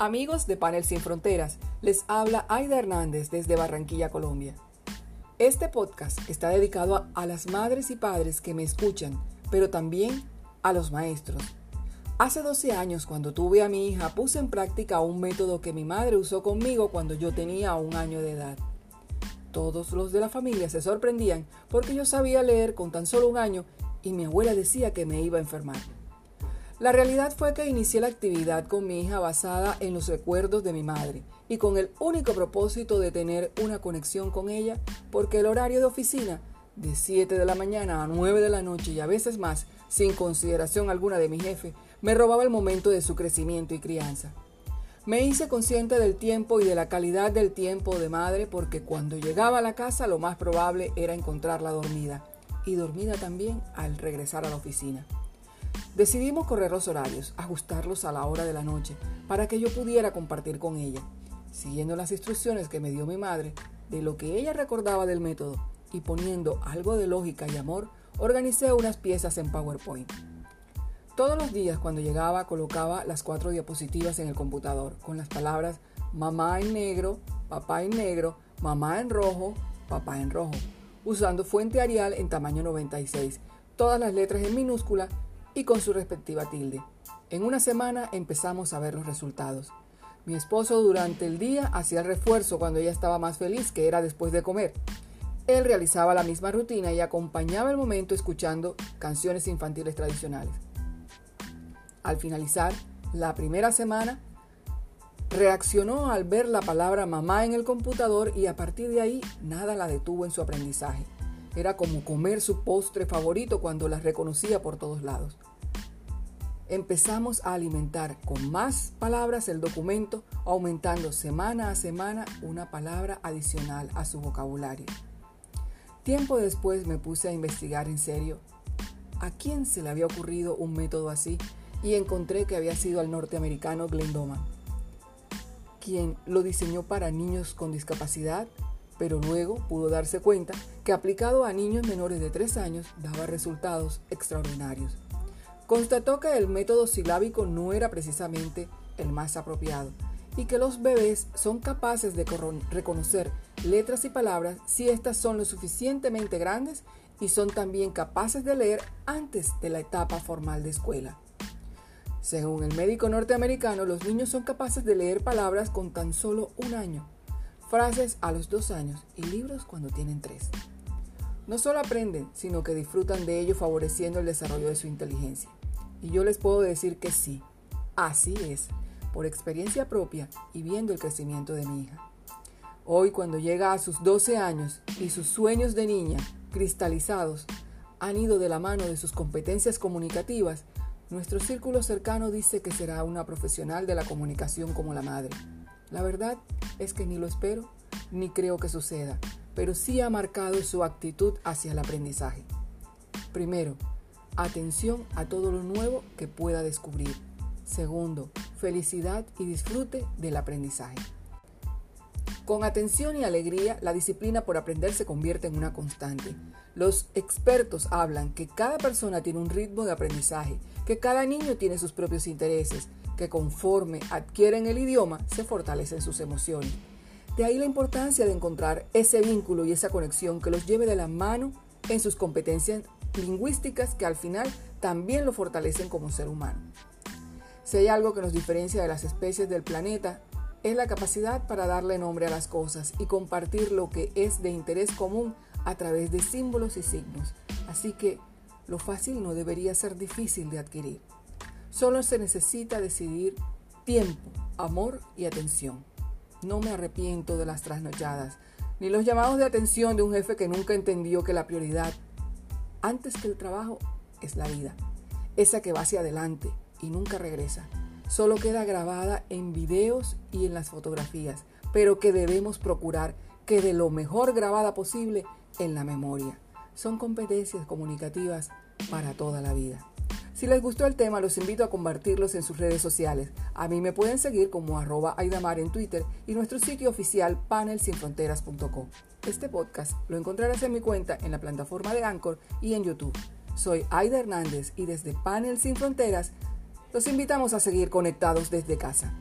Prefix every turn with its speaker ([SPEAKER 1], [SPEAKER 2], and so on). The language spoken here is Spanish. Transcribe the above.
[SPEAKER 1] Amigos de Panel Sin Fronteras, les habla Aida Hernández desde Barranquilla, Colombia. Este podcast está dedicado a, las madres y padres que me escuchan, pero también a los maestros. Hace 12 años, cuando tuve a mi hija, puse en práctica un método que mi madre usó conmigo cuando yo tenía un año de edad. Todos los de la familia se sorprendían porque yo sabía leer con tan solo un año y mi abuela decía que me iba a enfermar. La realidad fue que inicié la actividad con mi hija basada en los recuerdos de mi madre y con el único propósito de tener una conexión con ella porque el horario de oficina de 7 de la mañana a 9 de la noche y a veces más, sin consideración alguna de mi jefe, me robaba el momento de su crecimiento y crianza. Me hice consciente del tiempo y de la calidad del tiempo de madre porque cuando llegaba a la casa lo más probable era encontrarla dormida y dormida también al regresar a la oficina. Decidimos correr los horarios, ajustarlos a la hora de la noche, para que yo pudiera compartir con ella, siguiendo las instrucciones que me dio mi madre de lo que ella recordaba del método y poniendo algo de lógica y amor, organicé unas piezas en PowerPoint. Todos los días cuando llegaba colocaba las cuatro diapositivas en el computador con las palabras mamá en negro, papá en negro, mamá en rojo, papá en rojo, usando fuente Arial en tamaño 96, todas las letras en minúscula y con su respectiva tilde. En una semana empezamos a ver los resultados. Mi esposo durante el día hacía el refuerzo cuando ella estaba más feliz, que era después de comer. Él realizaba la misma rutina y acompañaba el momento escuchando canciones infantiles tradicionales. Al finalizar la primera semana, reaccionó al ver la palabra mamá en el computador y a partir de ahí nada la detuvo en su aprendizaje. Era como comer su postre favorito cuando la reconocía por todos lados empezamos a alimentar con más palabras el documento, aumentando semana a semana una palabra adicional a su vocabulario. Tiempo después me puse a investigar en serio a quién se le había ocurrido un método así y encontré que había sido al norteamericano Glenn Doman, quien lo diseñó para niños con discapacidad, pero luego pudo darse cuenta que aplicado a niños menores de 3 años daba resultados extraordinarios constató que el método silábico no era precisamente el más apropiado y que los bebés son capaces de reconocer letras y palabras si éstas son lo suficientemente grandes y son también capaces de leer antes de la etapa formal de escuela. Según el médico norteamericano, los niños son capaces de leer palabras con tan solo un año, frases a los dos años y libros cuando tienen tres. No solo aprenden, sino que disfrutan de ello favoreciendo el desarrollo de su inteligencia. Y yo les puedo decir que sí, así es, por experiencia propia y viendo el crecimiento de mi hija. Hoy cuando llega a sus 12 años y sus sueños de niña cristalizados han ido de la mano de sus competencias comunicativas, nuestro círculo cercano dice que será una profesional de la comunicación como la madre. La verdad es que ni lo espero ni creo que suceda, pero sí ha marcado su actitud hacia el aprendizaje. Primero, Atención a todo lo nuevo que pueda descubrir. Segundo, felicidad y disfrute del aprendizaje. Con atención y alegría, la disciplina por aprender se convierte en una constante. Los expertos hablan que cada persona tiene un ritmo de aprendizaje, que cada niño tiene sus propios intereses, que conforme adquieren el idioma se fortalecen sus emociones. De ahí la importancia de encontrar ese vínculo y esa conexión que los lleve de la mano en sus competencias lingüísticas que al final también lo fortalecen como ser humano. Si hay algo que nos diferencia de las especies del planeta, es la capacidad para darle nombre a las cosas y compartir lo que es de interés común a través de símbolos y signos. Así que lo fácil no debería ser difícil de adquirir. Solo se necesita decidir tiempo, amor y atención. No me arrepiento de las trasnochadas, ni los llamados de atención de un jefe que nunca entendió que la prioridad antes que el trabajo es la vida, esa que va hacia adelante y nunca regresa. Solo queda grabada en videos y en las fotografías, pero que debemos procurar que de lo mejor grabada posible en la memoria. Son competencias comunicativas para toda la vida. Si les gustó el tema, los invito a compartirlos en sus redes sociales. A mí me pueden seguir como arroba Aidamar en Twitter y nuestro sitio oficial panelsinfronteras.com. Este podcast lo encontrarás en mi cuenta en la plataforma de Anchor y en YouTube. Soy Aida Hernández y desde Panel Sin Fronteras los invitamos a seguir conectados desde casa.